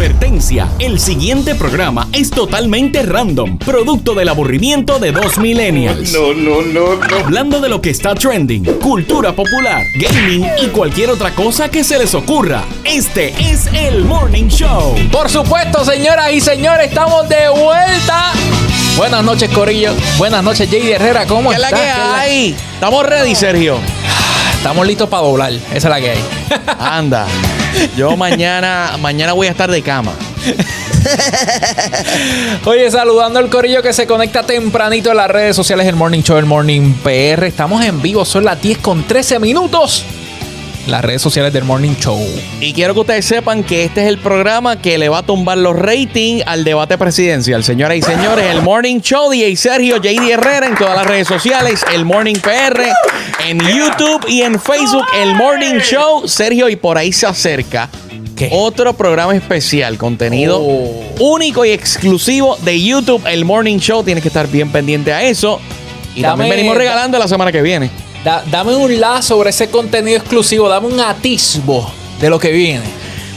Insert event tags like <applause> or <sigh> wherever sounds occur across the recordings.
Advertencia, el siguiente programa es totalmente random, producto del aburrimiento de dos millennials. No, no, no, no. Hablando de lo que está trending, cultura popular, gaming y cualquier otra cosa que se les ocurra. Este es el Morning Show. Por supuesto, señoras y señores, estamos de vuelta. Buenas noches, Corillo. Buenas noches, JD Herrera. ¿Cómo ¿Qué es la estás? que ¿Qué es la- hay? Estamos ready, Sergio. Estamos listos para doblar. Esa es la que hay. <laughs> Anda. Yo mañana, mañana voy a estar de cama. Oye, saludando al Corillo que se conecta tempranito en las redes sociales, el Morning Show, el Morning PR. Estamos en vivo, son las 10 con 13 minutos. Las redes sociales del Morning Show. Y quiero que ustedes sepan que este es el programa que le va a tumbar los ratings al debate presidencial. Señoras y señores, el Morning Show, DJ Sergio, JD Herrera en todas las redes sociales, el Morning PR, en YouTube y en Facebook, el Morning Show, Sergio, y por ahí se acerca. ¿Qué? Otro programa especial, contenido Oh. único y exclusivo de YouTube, el Morning Show. Tienes que estar bien pendiente a eso. Y Dame- también venimos regalando la semana que viene. Da- dame un la sobre ese contenido exclusivo, dame un atisbo de lo que viene.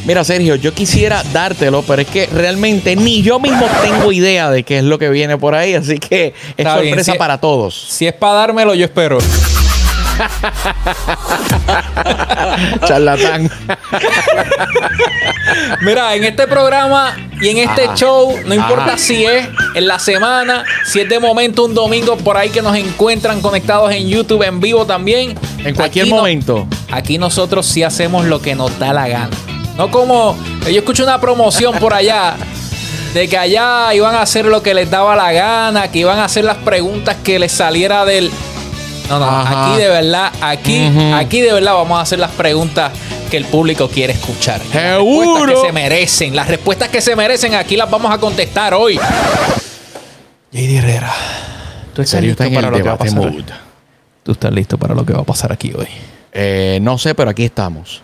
Mira, Sergio, yo quisiera dártelo, pero es que realmente ni yo mismo tengo idea de qué es lo que viene por ahí, así que es Está bien, sorpresa si- para todos. Si es para dármelo, yo espero. <laughs> Charlatán. Mira, en este programa y en este Ajá. show, no importa Ajá. si es en la semana, si es de momento un domingo por ahí que nos encuentran conectados en YouTube en vivo también. En cualquier Aquí no- momento. aquí nosotros sí hacemos lo que nos da la gana. No como yo escuché una promoción por allá de que allá iban a hacer lo que les daba la gana, que iban a hacer las preguntas que les saliera del No, no, Ajá. aquí de verdad, aquí aquí de verdad vamos a hacer las preguntas que el público quiere escuchar. Las Seguro. respuestas que se merecen, las respuestas que se merecen aquí las vamos a contestar hoy. JD Herrera, ¿tú estás listo está para lo que va a pasar? mood. ¿Tú estás listo para lo que va a pasar aquí hoy? Eh, no sé, pero aquí estamos.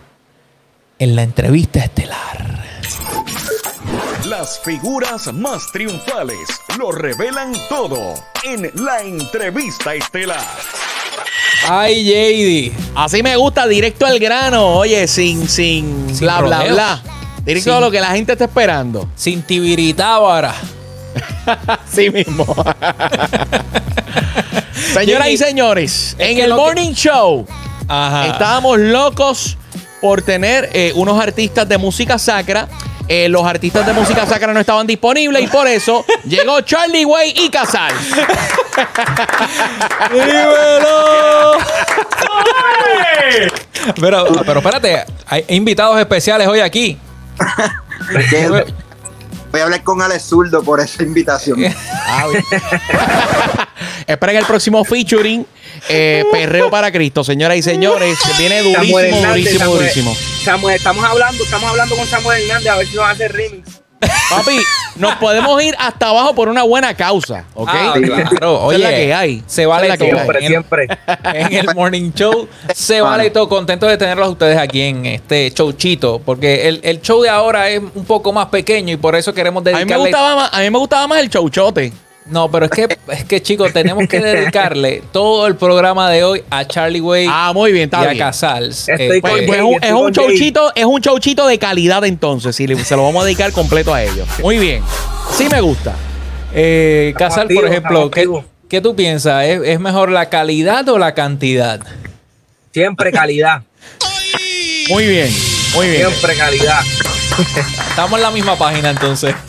En la entrevista estelar. Las figuras más triunfales lo revelan todo en la entrevista estelar. Ay, JD. Así me gusta, directo al grano. Oye, sin, sin, Sin bla, bla, bla. Directo Sin- a lo que la gente está esperando. Sin tibiritábara. Así <laughs> mismo. <laughs> Señoras y señores, Es en que el lo que- Morning Show Ajá. estábamos locos por tener eh, unos artistas de música sacra. Eh, los artistas de música sacra no estaban disponibles y por eso <laughs> llegó Charlie Way y Casal. ¡Dímelo! pero, pero espérate, hay invitados especiales hoy aquí. Voy a hablar con Alex Zurdo por esa invitación. <laughs> Esperen el próximo featuring. eh, Perreo para Cristo, señoras y señores. Viene durísimo, Samuel Hernández, durísimo, Samuel. durísimo. Samuel, estamos hablando, estamos hablando con Samuel Hernández a ver si nos hace remix. Papi, nos podemos ir hasta abajo por una buena causa, ¿ok? Ah, claro. Esa es Oye, la que hay. se vale es la que todo. hay. Siempre, En el- siempre. En el Morning Show se vale todo. Contento de tenerlos a ustedes aquí en este showchito. Porque el, el show de ahora es un poco más pequeño y por eso queremos A mí, me dedicarle. gustaba más, a mí me gustaba más el chauchote. No, pero es que, es que chicos, tenemos que dedicarle todo el programa de hoy a Charlie Way Ah, muy bien, y a. Casals. Estoy Eh, Pues, pues es un, es un es un chauchito de calidad entonces, si le- se lo vamos a dedicar completo a ellos. Muy bien. Sí me gusta. Eh, Casal, por ejemplo, estamos ¿qué, activos. qué tú piensas? ¿Es, es mejor la calidad o la cantidad? Siempre calidad, <laughs> Muy bien. Muy bien. siempre calidad. Estamos en la misma página entonces. <laughs>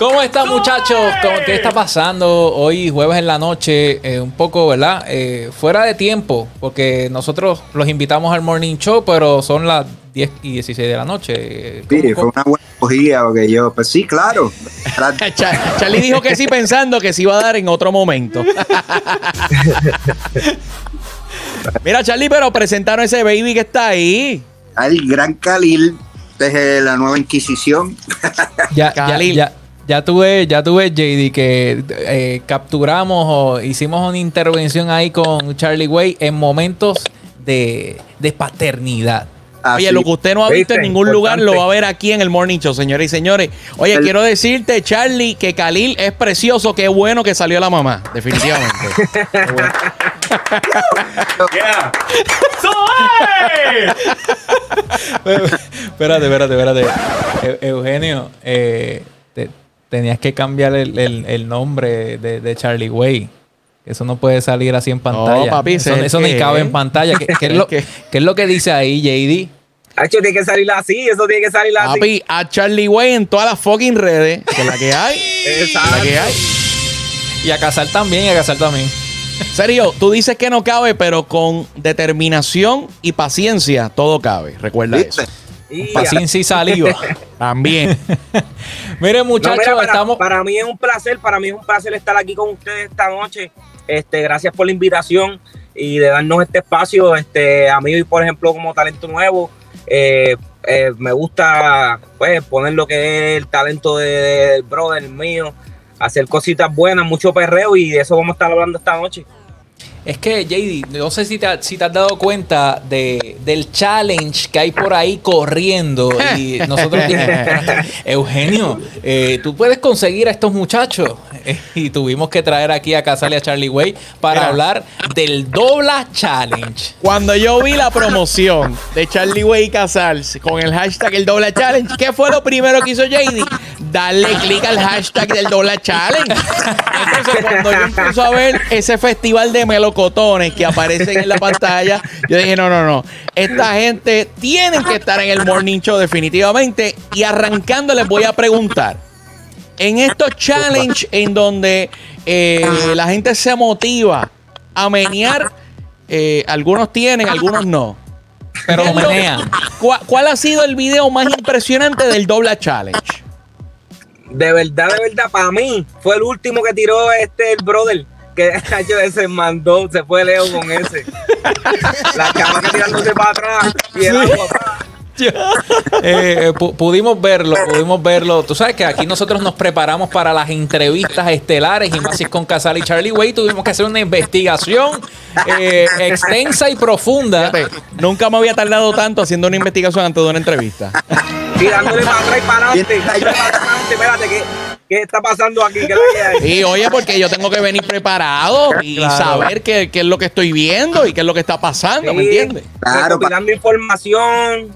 ¿Cómo están muchachos? ¿Cómo- ¿Qué está pasando hoy jueves en la noche? Eh, un poco, ¿verdad? Eh, fuera de tiempo, porque nosotros los invitamos al morning show, pero son las 10 y 16 de la noche. ¿Cómo- Sí, fue una buena cogida porque yo, pues sí, claro. <laughs> Charlie dijo que sí pensando que se iba a dar en otro momento. <laughs> Mira, Charlie, pero presentaron ese baby que está ahí. Al gran Khalil desde la nueva Inquisición. Ya, ya, Khalil. ya, ya tuve, ya tuve, JD, que eh, capturamos o hicimos una intervención ahí con Charlie Way en momentos de, de paternidad. Así. Oye, lo que usted no ha visto en ningún lugar lo va a ver aquí en el Morning Show, señores y señores. Oye, El- quiero decirte, Charlie, que Khalil es precioso. Qué bueno que salió la mamá, definitivamente. <laughs> Qué bueno. <laughs> Espérate, espérate, espérate. Eu- Eugenio, eh, tenías que cambiar el, el- el nombre de, de Charlie Way. Eso no puede salir así en pantalla. papi, ese eso eso ni cabe en pantalla. ¿Qué, qué es lo, <laughs> ¿Qué? es lo que dice ahí, JD? Hacho, tiene que salir así, eso tiene que salir así. Papi, a Charlie Way en todas las fucking redes, que es la que hay. es la que hay. Y a Casal también, y a Casal también. Serio, tú dices que no cabe, pero con determinación y paciencia todo cabe. Recuerda ¿Viste? eso. Paciencia y saliva. También. <laughs> Miren, No, muchachos, mira, para, estamos. para mí es un placer, para mí es un placer estar aquí con ustedes esta noche. Este, gracias por la invitación y de darnos este espacio. Este, a mí, por ejemplo, como talento nuevo, eh, eh, me gusta pues poner lo que es el talento de- del brother mío, hacer cositas buenas, mucho perreo y de eso vamos a estar hablando esta noche. Es que, JD, no sé si te, ha- si te has dado cuenta de, del challenge que hay por ahí corriendo. Y <laughs> nosotros dijimos, "Espérate, Eugenio, eh, tú puedes conseguir a estos muchachos. Eh, y tuvimos que traer aquí a Casale a Charlie Way para Mira. hablar del Dobla Challenge. Cuando yo vi la promoción de Charlie Way y Casals con el hashtag el doble challenge, ¿qué fue lo primero que hizo JD? Darle clic al hashtag del doble challenge. <laughs> Entonces, cuando yo empiezo a ver ese festival de melocotones que aparecen en la pantalla, yo dije, no, no, no. Esta gente tiene que estar en el Morning Show definitivamente. Y arrancando les voy a preguntar. En estos challenge en donde eh, la gente se motiva a menear, eh, algunos tienen, algunos no. Pero ¿Qué es lo- menean. ¿Cuál, cuál ha sido el video más impresionante del doble challenge? De verdad, de verdad, para mí fue el último que tiró este el brother. Que <laughs> hecho se mandó, se fue Leo con ese. La chamaca tirándose para atrás y el agua. pa. <laughs> Eh, eh, pu- pudimos verlo, pudimos verlo. Tú sabes que aquí nosotros nos preparamos para las entrevistas estelares y más si es con Casal y Charlie Way. Tuvimos que hacer una investigación eh, extensa y profunda. Fíjate, nunca me había tardado tanto haciendo una investigación antes de una entrevista. <laughs> Tirándole para atrás y para adelante. para atrás. Espérate, ¿qué, ¿qué está pasando aquí? ¿Qué es? Y oye, porque yo tengo que venir preparado y <laughs> Claro. saber qué, qué es lo que estoy viendo y qué es lo que está pasando, ¿me entiendes? Claro, recopilando información.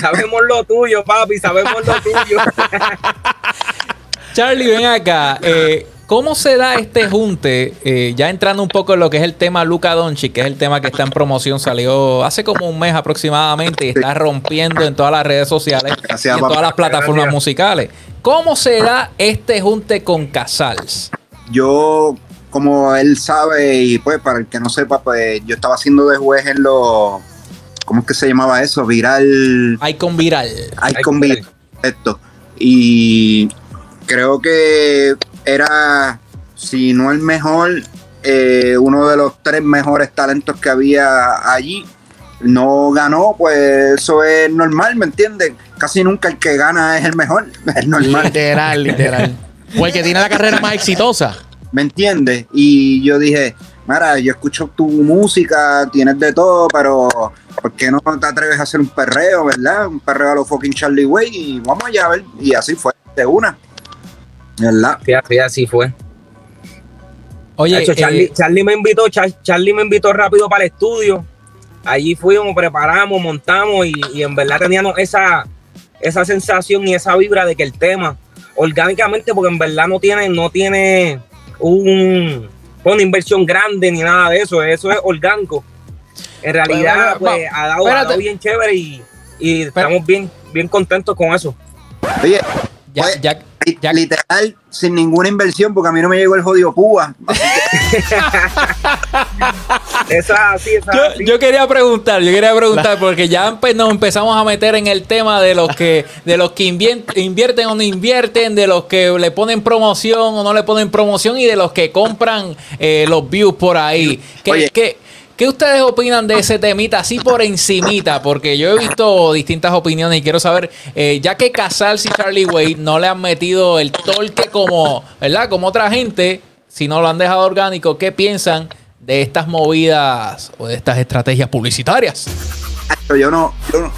Sabemos lo tuyo, papi, sabemos lo tuyo. <laughs> Charlie, ven acá. Eh, ¿Cómo se da este junte? Eh, ya entrando un poco en lo que es el tema Luca Doncic, que es el tema que está en promoción, salió hace como un mes aproximadamente y está rompiendo en todas las redes sociales y en todas las plataformas musicales. ¿Cómo se da este junte con Casals? yo, como él sabe, y pues para el que no sepa, pues yo estaba haciendo de juez en los, ¿cómo es que se llamaba eso? Viral, Icon Viral. Icon Viral, esto. Y creo que era, si no el mejor, eh, uno de los tres mejores talentos que había allí. No ganó, pues eso es normal, ¿me entiendes? Casi nunca el que gana es el mejor, <laughs> es normal. Literal, literal. O el que tiene la carrera más exitosa. ¿me entiendes? Y yo dije, mira, yo escucho tu música, tienes de todo, pero ¿por qué no te atreves a hacer un perreo, verdad? Un perreo a los fucking Charlie Way y vamos allá a ver. Y así fue, de una. ¿Verdad? Fíjate, así fue. Oye, Charlie, eh, Charlie me invitó, Char- Charlie me invitó rápido para el estudio. Allí fuimos, preparamos, montamos y, y en verdad teníamos esa, esa sensación y esa vibra de que el tema, orgánicamente, porque en verdad no tiene, no tiene un, una inversión grande ni nada de eso, eso es orgánico. En realidad, Bueno, pues, va- ha dado, ha dado bien chévere y, y estamos bien, bien contentos con eso. Oye, ya, pues, ya- ya- literal, sin ninguna inversión, porque a mí no me llegó el jodido púa. <laughs> Eso es así, eso es Yo, así. yo quería preguntar, yo quería preguntar, porque ya empe- nos empezamos a meter en el tema de los que, de los que invierten o no invierten, de los que le ponen promoción o no le ponen promoción y de los que compran eh, los views por ahí. ¿Qué, Oye. qué- qué ustedes opinan de ese temita así por encimita? Porque yo he visto distintas opiniones y quiero saber, eh, ya que Casals y Charlie Wade no le han metido el torque como, ¿verdad? Como otra gente, si no lo han dejado orgánico, ¿qué piensan de estas movidas o de estas estrategias publicitarias? Yo no, yo no,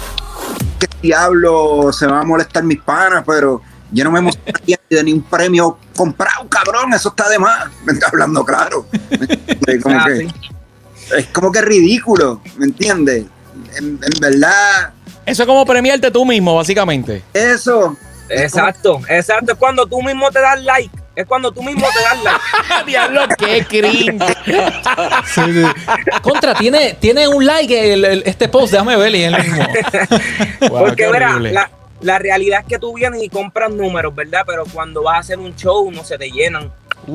qué diablo se me va a molestar mis panas, pero yo no me emocionaría de ni un premio comprado, cabrón, eso está de más. <laughs> Me está hablando claro. <laughs> Como Ah, que- sí. Es como que ridículo, ¿me entiendes? En, en verdad, Eso es como premiarte tú mismo, básicamente. Eso. Exacto, exacto. Es cuando tú mismo te das like. Es cuando tú mismo te das like. <laughs> Diablo, qué cringe. Contra, tiene, tiene un like el- el- este post, déjame ver y él mismo. <laughs> Wow, Porque qué verá, la realidad es que tú vienes y compras números, ¿verdad? Pero cuando vas a hacer un show no se te llenan.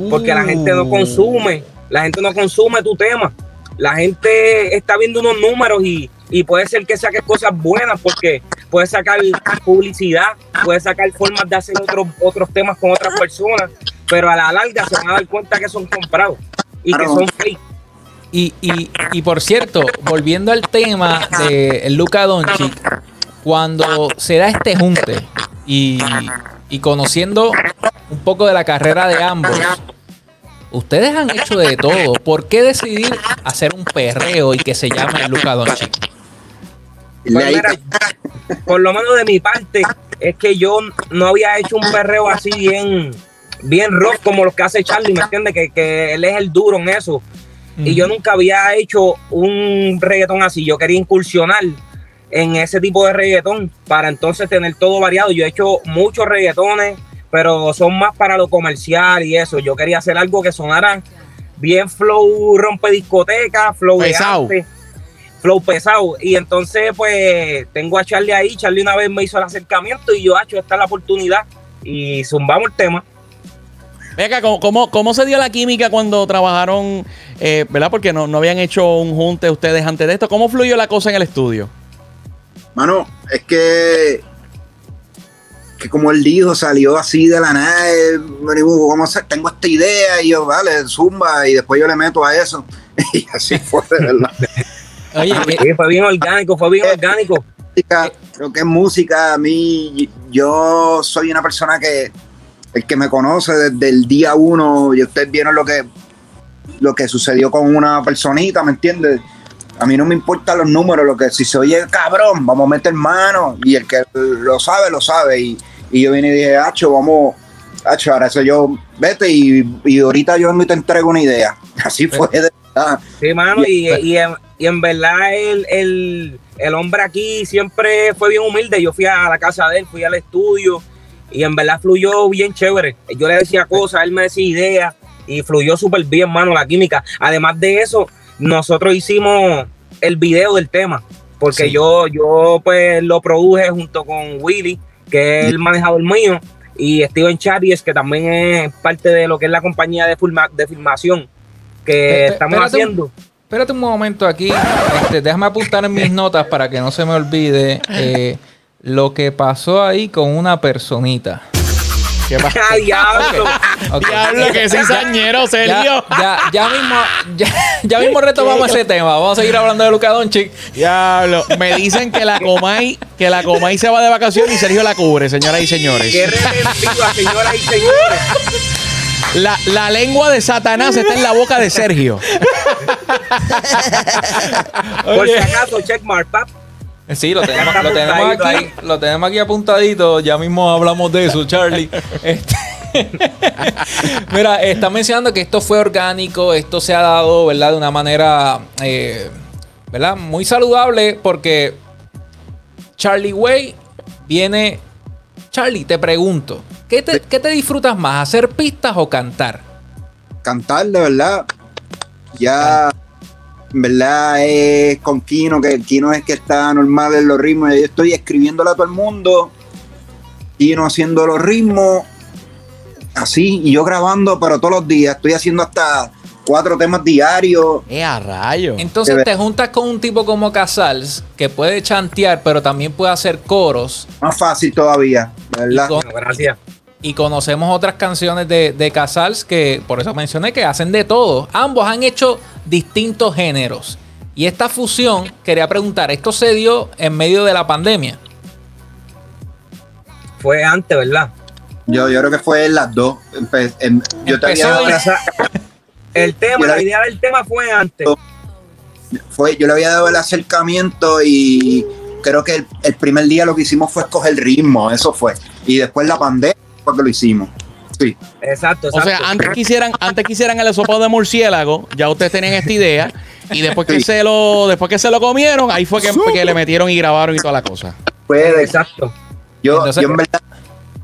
Porque la gente no Uh. consume, la gente no consume tu tema. La gente está viendo unos números y, y puede ser que saques cosas buenas porque puedes sacar publicidad, puedes sacar formas de hacer otros otros temas con otras personas, pero a la larga se van a dar cuenta que son comprados y que son fake. Y, y, y por cierto, volviendo al tema de Luca Doncic, cuando se da este junte y, y conociendo un poco de la carrera de ambos, ustedes han hecho de todo. ¿Por qué decidir hacer un perreo y que se llame Luca Doncic? Pues mira, por lo menos de mi parte, es que yo no había hecho un perreo así bien, bien rock como los que hace Charlie, ¿me entiendes? Que, que él es el duro en eso. Y yo nunca había hecho un reggaetón así. Yo quería incursionar en ese tipo de reggaetón para entonces tener todo variado. Yo he hecho muchos reggaetones, pero son más para lo comercial y eso. Yo quería hacer algo que sonara bien flow rompe discoteca, flow Pesado. de arte, flow pesado. Y entonces, pues, tengo a Charlie ahí. Charlie una vez me hizo el acercamiento y yo, hecho, esta es la oportunidad. Y zumbamos el tema. Venga, ¿cómo, cómo, cómo se dio la química cuando trabajaron, eh, verdad? Porque no, no habían hecho un junte ustedes antes de esto. ¿Cómo fluyó la cosa en el estudio? Mano, es que, que como él dijo, salió así de la nada. eh, a hacer, tengo esta idea y yo, vale, zumba, y después yo le meto a eso. <laughs> Y así fue, de verdad. Oye, eh, Sí, fue bien orgánico, fue bien orgánico. música, lo que es música, a mí, yo soy una persona que, el que me conoce desde el día uno, y ustedes vieron lo que, lo que sucedió con una personita, ¿me entiendes? A mí no me importan los números, lo que si se oye cabrón, vamos a meter mano, y el que lo sabe, lo sabe, y, y yo vine y dije, Hacho, vamos, Hacho, ahora eso yo, vete, y, y ahorita yo y te entrego una idea. <laughs> Así fue de verdad. Sí, mano, y, y, en, y en verdad el, el, el hombre aquí siempre fue bien humilde. Yo fui a la casa de él, fui al estudio y en verdad fluyó bien chévere. Yo le decía cosas, él me decía ideas y fluyó súper bien, mano, la química. Además de eso, nosotros hicimos el video del tema, porque Sí. yo, yo pues lo produje junto con Willy, que es el manejador mío, y Steven Charies, que también es parte de lo que es la compañía de, filma- de filmación que Espe- estamos espérate un- haciendo. Espérate un momento aquí. Este, déjame apuntar en mis notas para que no se me olvide eh, lo que pasó ahí con una personita. ¿Qué <laughs> pasa? ¡Ah, diablo! Ok. Diablo, que cizañero, Ya, Sergio. ya, ya mismo, ya, ya mismo retomamos ese tema. Vamos a seguir hablando de Luca Doncic. Diablo. Me dicen que la Comay, que la Comay se va de vacaciones y Sergio la cubre, señoras y señores. ¡Qué señoras y señores! La, la lengua de Satanás está en la boca de Sergio. Por si acaso, checkmark, pap. Sí, lo tenemos, lo aquí, ahí. lo tenemos aquí apuntadito. Ya mismo hablamos de eso, Charlie. <laughs> Este- <laughs> Mira, está mencionando que esto fue orgánico, esto se ha dado, ¿verdad? De una manera, eh, ¿verdad? Muy saludable porque Charlie Way viene... Charlie, te pregunto, ¿qué te, qué te disfrutas más, hacer pistas o cantar? cantar de verdad. Ya, verdad, es con Kino, que el Kino es que está normal en los ritmos. Yo estoy escribiéndole a todo el mundo, Kino haciendo los ritmos, así, y yo grabando, pero todos los días. Estoy haciendo hasta cuatro temas diarios. ¡Eh, a rayo! Entonces te juntas con un tipo como Casals, que puede chantear, pero también puede hacer coros. Más fácil todavía, verdad. Y con- Bueno, gracias. Y conocemos otras canciones de, de Casals que, por eso mencioné, que hacen de todo. Ambos han hecho distintos géneros. Y esta fusión, quería preguntar, ¿esto se dio en medio de la pandemia? Fue antes, ¿verdad? Yo, yo creo que fue en las dos. Empe- em- yo te había Empezó dado y- la- O sea, el tema, Yo la- la idea del tema fue antes. fue, yo le había dado el acercamiento y creo que el, el primer día lo que hicimos fue escoger ritmo, eso fue. Y después la pandemia fue que lo hicimos. Sí. Exacto, O sea, antes quisieran, antes quisieran el sopado de murciélago, ya ustedes tenían esta idea. Y después que Sí. se lo, después que se lo comieron, ahí fue que, que le metieron y grabaron y toda la cosa. Puede, Exacto. Yo, Entonces- yo en verdad,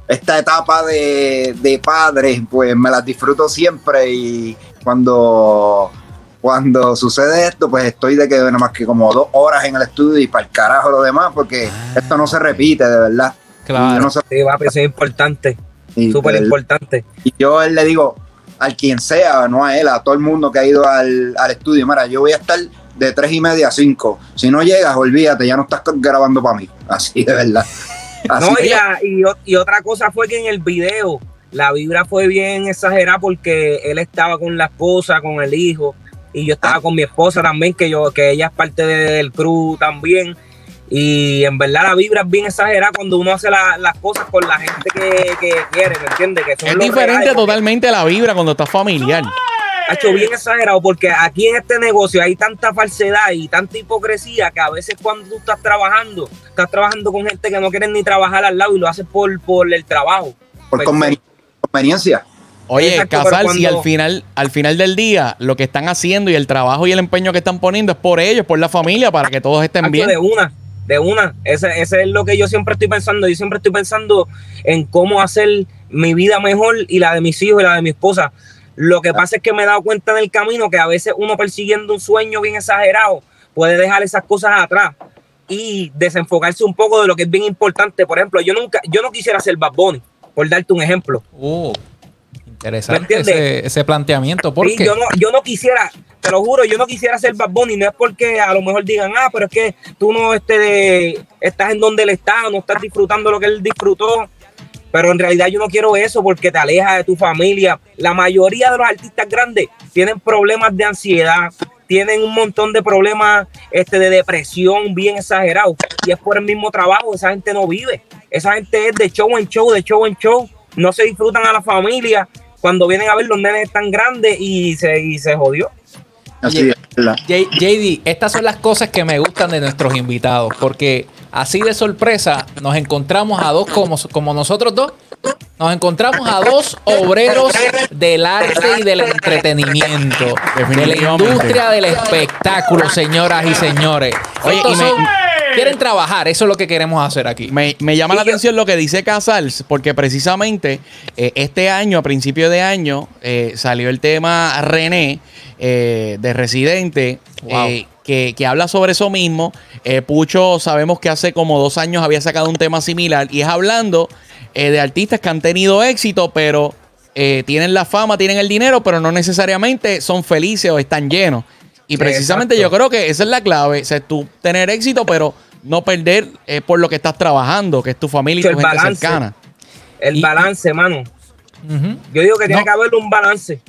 esta etapa de, de padre, pues me las disfruto siempre y cuando, cuando sucede esto, pues estoy de que nada más que como dos horas en el estudio y para el carajo lo demás, porque esto no se repite, de verdad. Claro. No Sí, papi, eso es importante. Súper importante. Y yo él le digo, al quien sea, no a él, a todo el mundo que ha ido al, al estudio, mira, yo voy a estar de tres y media a cinco. Si no llegas, olvídate, ya no estás grabando para mí. <laughs> Así de verdad. Así No, y, la- y otra cosa fue que en el video la vibra fue bien exagerada porque él estaba con la esposa, con el hijo, y yo estaba con mi esposa también, que yo, que ella es parte del crew también. Y en verdad la vibra es bien exagerada cuando uno hace la- las cosas con la gente que, que quiere, ¿me entiendes? Que son Es diferente reales. totalmente la vibra cuando estás familiar. Ha hecho bien exagerado porque aquí en este negocio hay tanta falsedad y tanta hipocresía que a veces cuando tú estás trabajando, estás trabajando con gente que no quieren ni trabajar al lado y lo haces por, por el trabajo. por Pues, conveni- conveniencia. Oye, Exacto, Casal, si al final, al final del día lo que están haciendo y el trabajo y el empeño que están poniendo es por ellos, por la familia, para que todos estén bien. De una, de una. Ese, ese es lo que yo siempre estoy pensando. Yo siempre estoy pensando en cómo hacer mi vida mejor y la de mis hijos y la de mi esposa. Lo que pasa es que me he dado cuenta en el camino que a veces uno persiguiendo un sueño bien exagerado puede dejar esas cosas atrás y desenfocarse un poco de lo que es bien importante. Por ejemplo, yo nunca, yo no quisiera ser Bad Bunny, por darte un ejemplo. ¿Me interesante ese, ese planteamiento. ¿Por Sí, qué? yo no, yo no quisiera, te lo juro, yo no quisiera ser Bad Bunny, no es porque a lo mejor digan, ah, pero es que tú no este, estás en donde él está, no estás disfrutando lo que él disfrutó. Pero en realidad yo no quiero eso porque te aleja de tu familia. La mayoría de los artistas grandes tienen problemas de ansiedad, tienen un montón de problemas este, de depresión bien exagerados. Y es por el mismo trabajo, esa gente no vive. Esa gente es de show en show, de show en show. No se disfrutan a la familia. Cuando vienen a ver los nenes tan grandes y se, y se jodió. Así es, JD, estas son las cosas que me gustan de nuestros invitados, porque así de sorpresa nos encontramos a dos como, como nosotros dos. Nos encontramos a dos obreros del arte y del entretenimiento, de la industria del espectáculo, señoras y señores. Oye, y me- son- quieren trabajar, eso es lo que queremos hacer aquí. Me, me llama la yo- atención lo que dice Casals, porque precisamente eh, este año, a principio de año, eh, salió el tema René eh, de Residente, Wow. que, que habla sobre eso mismo. Pucho, sabemos que hace como dos años había sacado un tema similar y es hablando de artistas que han tenido éxito, pero eh, tienen la fama, tienen el dinero, pero no necesariamente son felices o están llenos. Y precisamente exacto. yo creo que esa es la clave, o sea, tú tener éxito, pero no perder eh, por lo que estás trabajando, que es tu familia y El tu gente balance. cercana. El Y- balance, mano. Yo digo que tiene que haber un balance.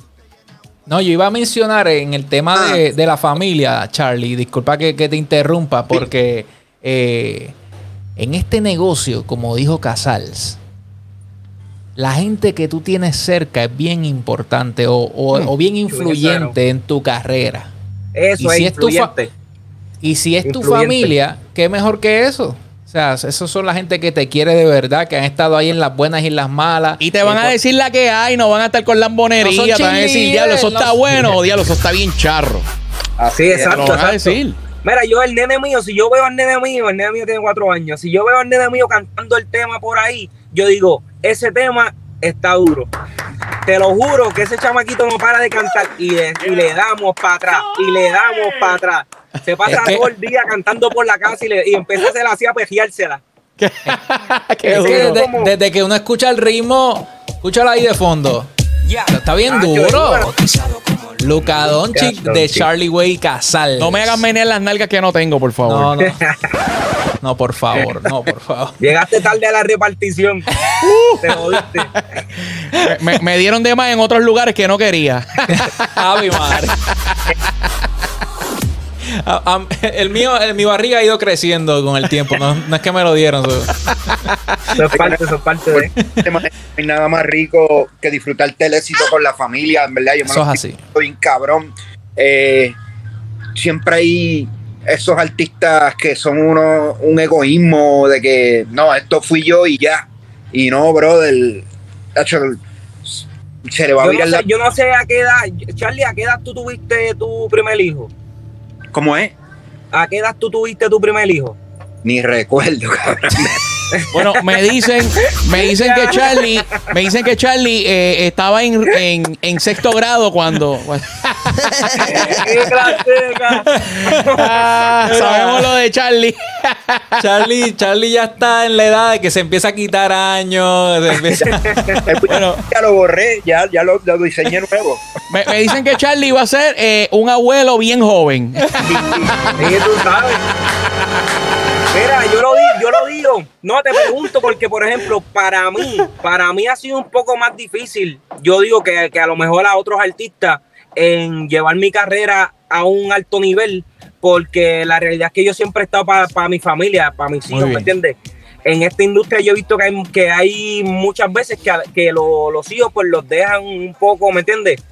No, yo iba a mencionar en el tema de, de la familia, Charlie, disculpa que, que te interrumpa, porque eh, en este negocio, como dijo Casals, la gente que tú tienes cerca es bien importante o, o- Mm. o bien claro. influyente en tu carrera. Eso Y es si es tu fa- influyente. Y si es tu familia, ¿qué mejor que eso? O sea, esos son la gente que te quiere de verdad, que han estado ahí en las buenas y en las malas. Y te van Eh, a por- decir la que hay, no van a estar con lambonería, No te van a decir, diablo, eso no está bueno o diablo, eso está bien charro. Así, Te exacto. lo van a decir. Mira, yo el nene mío, si yo veo al nene mío, el nene mío tiene cuatro años, si yo veo al nene mío cantando el tema por ahí, yo digo, ese tema está duro. Te lo juro que ese chamaquito no para de cantar y le, y le damos para atrás, y le damos para atrás. Se pasa Es que- todo el día cantando por la casa y, le, y empieza a hacer así a pejeársela. <laughs> Qué Es que duro. desde, como- desde que uno escucha el ritmo, escúchalo ahí de fondo. Está bien Ah, duro. Luca Doncic de. Charlie Way Casal. No me hagas menear las nalgas que no tengo, por favor. No, no. <laughs> No, por favor, no, por favor. Llegaste tarde a la repartición. <laughs> Te jodiste. me, me dieron de más en otros lugares que no quería. Ave madre. A- a- el mío, el- mi barriga ha ido creciendo con el tiempo. No, no es que me lo dieron. so- Eso es parte, eso es parte de. No <laughs> hay nada más rico que disfrutar del éxito con la familia, en verdad. Yo me Eso lo es así. bien cabrón. Eh, siempre hay esos artistas que son uno, un egoísmo de que no, esto fui yo y ya. Y no, brother. tacho, se le va a Yo virar no, la... sé, yo no sé a qué edad, Charlie, ¿a qué edad tú tuviste tu primer hijo? ¿Cómo es? ¿A qué edad tú tuviste tu primer hijo? Ni recuerdo, cabrón. Bueno, me dicen, me dicen que Charlie, me dicen que Charlie eh, estaba en, en- en sexto grado cuando. ¡Qué claseca! Ah, sabemos lo de Charlie. Charlie, Charlie ya está en la edad de que se empieza a quitar años. se empieza- <laughs> Bueno. ya lo borré, ya, ya lo, lo diseñé nuevo. Me, me dicen que Charlie va a ser eh, un abuelo bien joven. Sí, tú sabes. Mira, yo lo, di- yo lo digo, no te pregunto porque, por ejemplo, para mí, para mí ha sido un poco más difícil. Yo digo que, que a lo mejor a otros artistas en llevar mi carrera a un alto nivel, porque la realidad es que yo siempre he estado para mi familia, para mis hijos. ¿me entiendes? En esta industria yo he visto que hay, que hay muchas veces que, que lo- los hijos pues los dejan un poco, ¿me entiendes?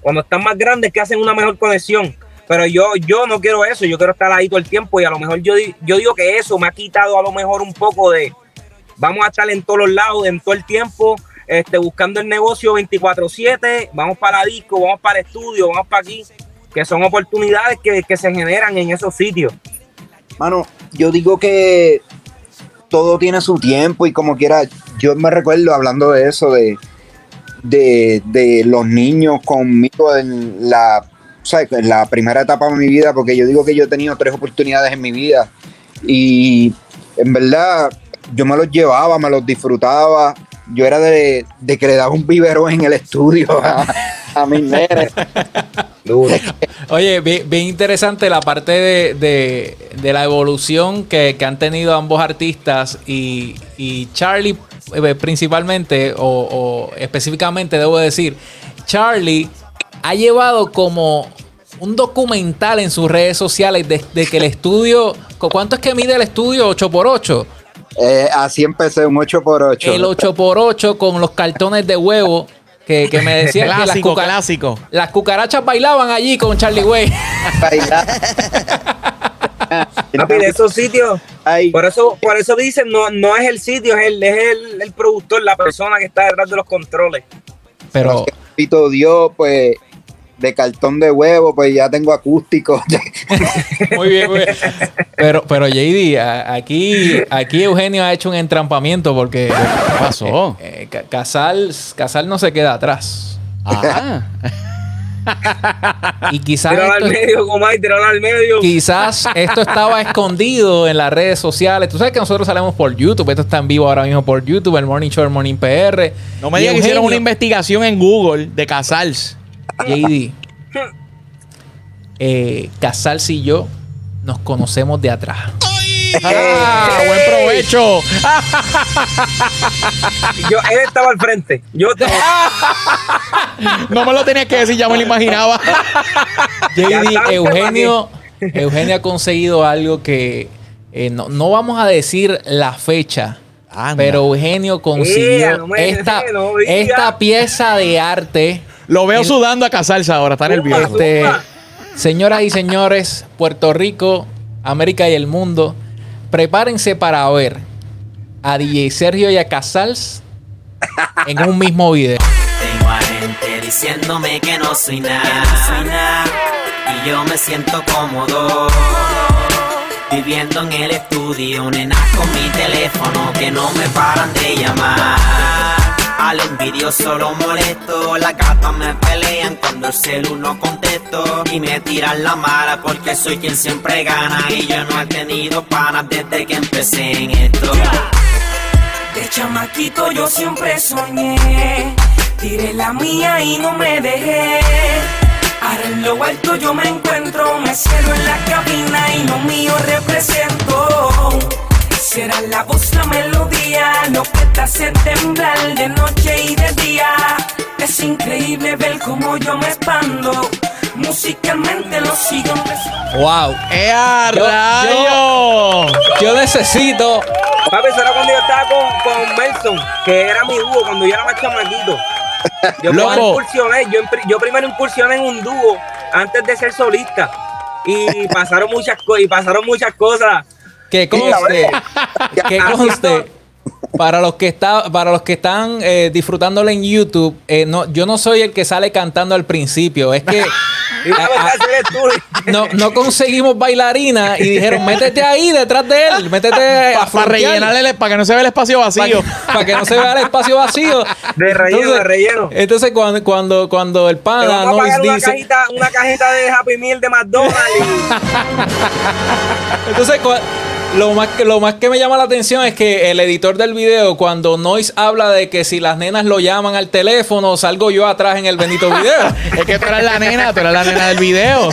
Cuando están más grandes que hacen una mejor conexión. Pero yo, yo no quiero eso, yo quiero estar ahí todo el tiempo y a lo mejor yo, yo digo que eso me ha quitado a lo mejor un poco de, vamos a estar en todos los lados, en todo el tiempo, este, buscando el negocio 24/7, vamos para disco, vamos para estudio, vamos para aquí, que son oportunidades que, que se generan en esos sitios. Mano, yo digo que todo tiene su tiempo y como quiera, yo me recuerdo hablando de eso, de, de, de los niños conmigo en la, o sea, en la primera etapa de mi vida, porque yo digo que yo he tenido tres oportunidades en mi vida y en verdad yo me los llevaba, me los disfrutaba. Yo era de, de que le daba un biberón en el estudio a, a mis nenes. <laughs> Oye, bien, bien interesante la parte de, de- de la evolución que, que han tenido ambos artistas y, y Charlie eh, principalmente, o, o específicamente debo decir, Charlie ha llevado como un documental en sus redes sociales desde que el estudio, ¿cu- ¿cuánto es que mide el estudio? 8x8. Eh, así empecé, un 8x8. El 8x8 con los cartones de huevo que, que me decían que las, Clásico, cuca- clásico. las cucarachas bailaban allí con Charlie Way. Papi, de esos sitios, Ay, por eso, por eso dicen, no, no es el sitio, es el, es el, el productor, la persona que está detrás de los controles. Pero Pito Dios, pues, de cartón de huevo, pues ya tengo acústico. <laughs> Muy bien, muy bien. Pero, pero JD, aquí, aquí Eugenio ha hecho un entrampamiento porque ¿Qué pasó? eh, eh, Ca- Casal, Casal no se queda atrás. Ah. Y quizás Tíralo al esto, medio, Comay, al medio. quizás esto estaba escondido en las redes sociales. Tú sabes que nosotros salimos por YouTube. Esto está en vivo ahora mismo por YouTube, el Morning Show, el Morning PR. No me Y digas que hicieron una investigación en Google de Casals. JD. <laughs> Eh, Casals y yo nos conocemos de atrás. <laughs> ¡Ah! ¡Buen provecho! <laughs> Yo, él estaba al frente. Yo estaba- No me lo tenías que decir, ya me lo imaginaba. JD, Eugenio, Eugenio ha conseguido algo que eh, no, no vamos a decir la fecha, Anda. pero Eugenio consiguió Ea, no me- esta, esta pieza de arte. Lo veo El- sudando a Casals ahora, está nervioso. Este, señoras y señores, Puerto Rico, América y el mundo, prepárense para ver a DJ Sergio y a Casals en un mismo video. Tengo a gente diciéndome que no soy nada, y yo me siento cómodo. Viviendo en el estudio, nena con mi teléfono que no me paran de llamar. Al envidioso lo molesto, las gatas me pelean cuando el celu no contesto. Y me tiran la mala porque soy quien siempre gana. Y yo no he tenido panas desde que empecé en esto. De chamaquito yo siempre soñé, tiré la mía y no me dejé. Ahora en lo alto yo me encuentro, me cierro en la cabina y lo mío represento. Será la voz, la melodía, lo que te hace temblar de noche y de día. Es increíble ver cómo yo me expando, musicalmente lo sigo empezando. ¡Wow! ¡Ea, Yo- rayo! Yo necesito Papi, eso era cuando yo estaba con, con Melson, que era mi dúo, cuando yo era más chamaquito. Yo, Loco. primero incursioné, yo, yo primero incursioné en un dúo antes de ser solista. Y pasaron muchas y pasaron muchas cosas. Que conste, que conste Para los que está, para los que están eh, disfrutándolo en YouTube, eh, no, yo no soy el que sale cantando al principio. Es que <laughs> no, no conseguimos bailarina y dijeron, métete ahí detrás de él, métete <laughs> Para rellenarle, el- para que no se vea el espacio para vacío. que, para que no se vea el espacio vacío. De relleno, de relleno. Entonces cuando, cuando, cuando el pana nos pagar una dice, cajita, una cajita de Happy Meal de McDonald's. <laughs> Entonces, cua- lo más, que, lo más que me llama la atención es que el editor del video, cuando Noise habla de que si las nenas lo llaman al teléfono, salgo yo atrás en el bendito video. <laughs> Es que tú eras la nena, tú eras la nena del video.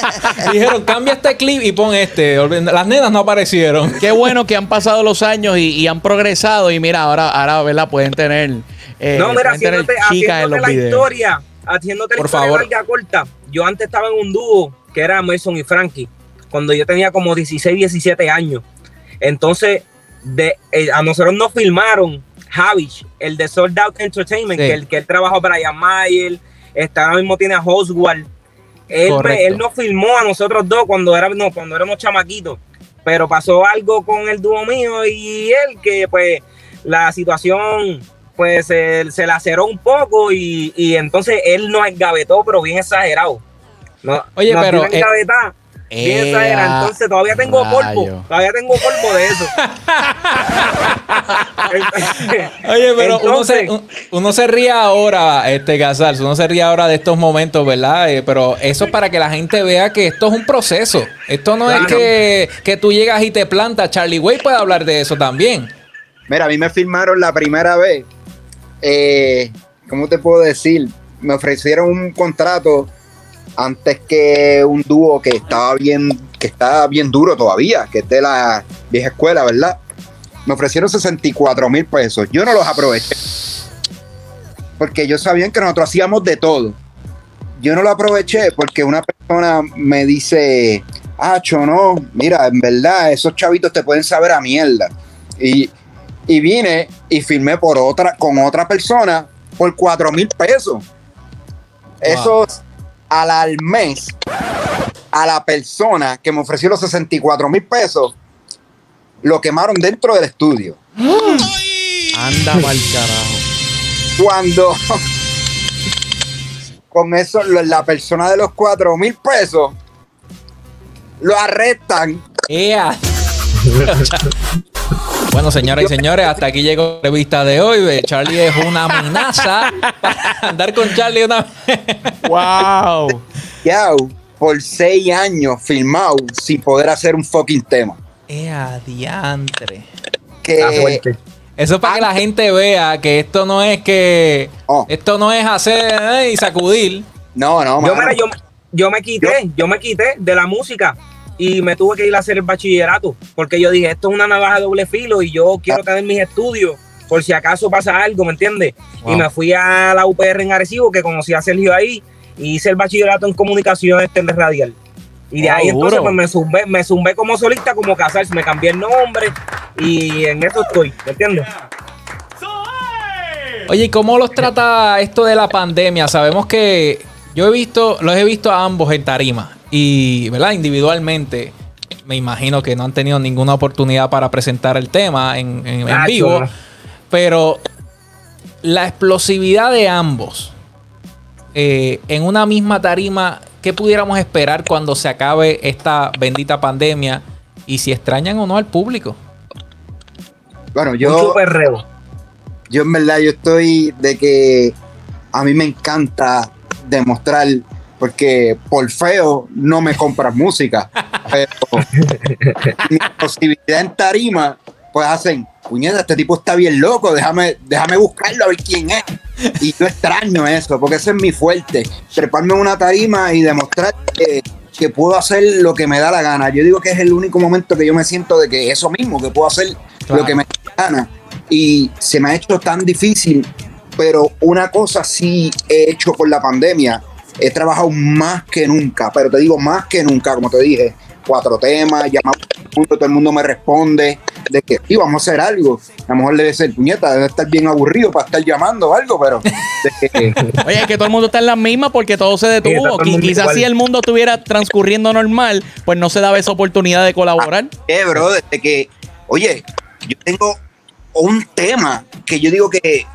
<laughs> Dijeron, cambia este clip y pon este. Las nenas no aparecieron. Qué bueno que han pasado los años y, y han progresado. Y mira, ahora, ahora ¿verdad? Pueden tener, eh, no, mira, haciéndote, chicas en haciéndote los la videos. historia, haciéndote Por la historia favor. larga corta. Yo antes estaba en un dúo que era Mason y Frankie, cuando yo tenía como 16, 17 años. Entonces, de, eh, a nosotros nos filmaron Javich, el de Sold Out Entertainment, Sí. que, el, que él trabajó para Brian Mayer, está, ahora mismo tiene a Oswald. Él, él nos filmó a nosotros dos cuando éramos, no, cuando éramos chamaquitos. Pero pasó algo con el dúo mío y él que pues la situación pues se, se laceró un poco y, y entonces él nos engavetó, pero bien exagerado. No, Oye, nos pero, eh, ea, exagerada. Entonces todavía tengo rayo. polvo, todavía tengo polvo de eso. <laughs> Oye, pero uno, se, Entonces- un- uno se ríe ahora, este Casals, uno se ríe ahora de estos momentos, ¿verdad? Eh, pero eso es para que la gente vea que esto es un proceso. Esto no es que, que tú llegas y te plantas. Charlie Way puede hablar de eso también. Mira, a mí me firmaron la primera vez. Eh, ¿Cómo te puedo decir? Me ofrecieron un contrato antes que un dúo que estaba bien, que está bien duro todavía, que es de la vieja escuela, ¿verdad? Me ofrecieron 64 mil pesos. Yo no los aproveché. Porque yo sabían que nosotros hacíamos de todo. Yo no lo aproveché porque una persona me dice, Acho, no, mira, en verdad, esos chavitos te pueden saber a mierda. Y, y vine y firmé por otra, con otra persona por 4 mil pesos. Eso al, al mes, a la persona que me ofreció los 64 mil pesos, lo quemaron dentro del estudio. Anda mal carajo. Cuando con eso la persona de los 4 mil pesos lo arrestan ¡Ea! <laughs> Bueno, señoras y señores, hasta aquí llegó la entrevista de hoy. Eh, Charlie es una amenaza. <laughs> Para andar con Charlie una ¡Wow! ya por 6 años filmado sin poder hacer un fucking tema. ¡Ea, diantre! Está Que fuerte. Eso es para que la gente vea que esto no es que. Oh. Esto no es hacer eh, y sacudir. no, no, Yo, mira, yo, yo me quité, yo me quité de la música y me tuve que ir a hacer el bachillerato porque yo dije, esto es una navaja de doble filo y yo quiero tener mis estudios por si acaso pasa algo, ¿me entiendes? Wow. Y me fui a la UPR en Arecibo, que conocí a Sergio ahí, y hice el bachillerato en comunicación externa radial. Y de ahí entonces pues me zumbé, me zumbé como solista, como casarse, me cambié el nombre y en eso estoy, ¿me entiendes? Oye, ¿y cómo los trata esto de la pandemia? Sabemos que yo he visto, los he visto a ambos en tarima y, ¿verdad? Individualmente, me imagino que no han tenido ninguna oportunidad para presentar el tema en, en- en Nacho, vivo, pero la explosividad de ambos eh, en una misma tarima, ¿qué pudiéramos esperar cuando se acabe esta bendita pandemia? Y si extrañan o no al público. Bueno, Un yo, rebo. yo en verdad yo estoy de que a mí me encanta demostrar porque por feo no me compras música pero <laughs> mi posibilidad en tarima pues hacen puñeta este tipo está bien loco déjame déjame buscarlo a ver quién es y yo extraño eso porque ese es mi fuerte treparme en una tarima y demostrar que, que puedo hacer lo que me da la gana. Yo digo que es el único momento que yo me siento de que eso mismo que puedo hacer Claro. lo que me da la gana. Y se me ha hecho tan difícil pero una cosa sí he hecho por la pandemia, he trabajado más que nunca, pero te digo más que nunca, como te dije, cuatro temas, llamamos a todo el mundo, todo el mundo me responde de que sí, vamos a hacer algo. A lo mejor debe ser puñeta, debe estar bien aburrido para estar llamando o algo, pero que, <laughs> Oye, es que todo el mundo está en las mismas porque todo se Sí, detuvo. todo Quizás igual. si el mundo estuviera transcurriendo normal, pues no se daba esa oportunidad de colaborar. eh, bro, desde que, oye, yo tengo un tema que yo digo que,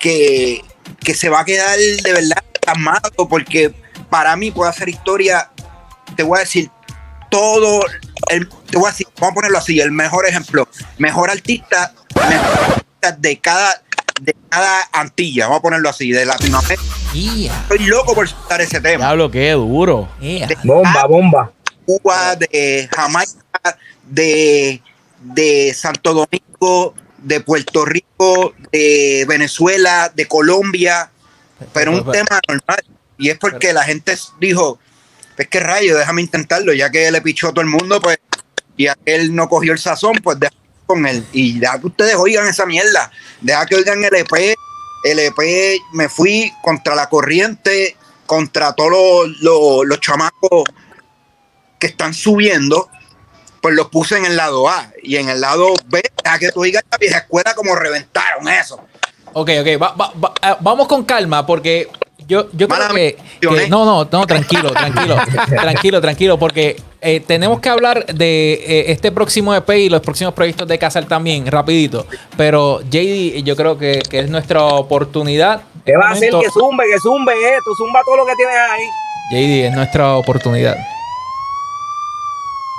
que, que se va a quedar de verdad amado porque para mí puede hacer historia, te voy a decir, todo, el, te voy a decir, vamos a ponerlo así, el mejor ejemplo, mejor artista, mejor artista de cada de cada Antilla, vamos a ponerlo así, de Latinoamérica. Yeah, Estoy loco por soltar ese tema. Diablo, qué duro. yeah. De Bomba, bomba. Cuba, de Jamaica, de, de Santo Domingo, de Puerto Rico, de Venezuela, de Colombia, pero un tema normal. Y es porque la gente dijo, es que rayo, déjame intentarlo, ya que le pichó a todo el mundo, pues, y a él no cogió el sazón, pues déjame con él. Y deja que ustedes oigan esa mierda, deja que oigan el EP, el EP me fui contra la corriente, contra todos los, los, los chamacos que están subiendo, pues los puse en el lado A y en el lado B, deja que tú digas la vieja escuela como reventaron eso. Ok, ok, va- va- va- ah, vamos con calma porque yo, yo creo que, ¿eh? No, no, no, tranquilo, tranquilo, <laughs> tranquilo, tranquilo, porque eh, tenemos que hablar de eh, este próximo EP y los próximos proyectos de Casal también, rapidito. Pero JD, yo creo que, que es nuestra oportunidad. ¿Qué va a hacer? Que zumbe, que zumbe esto, zumba todo lo que tienes ahí. JD, es nuestra oportunidad.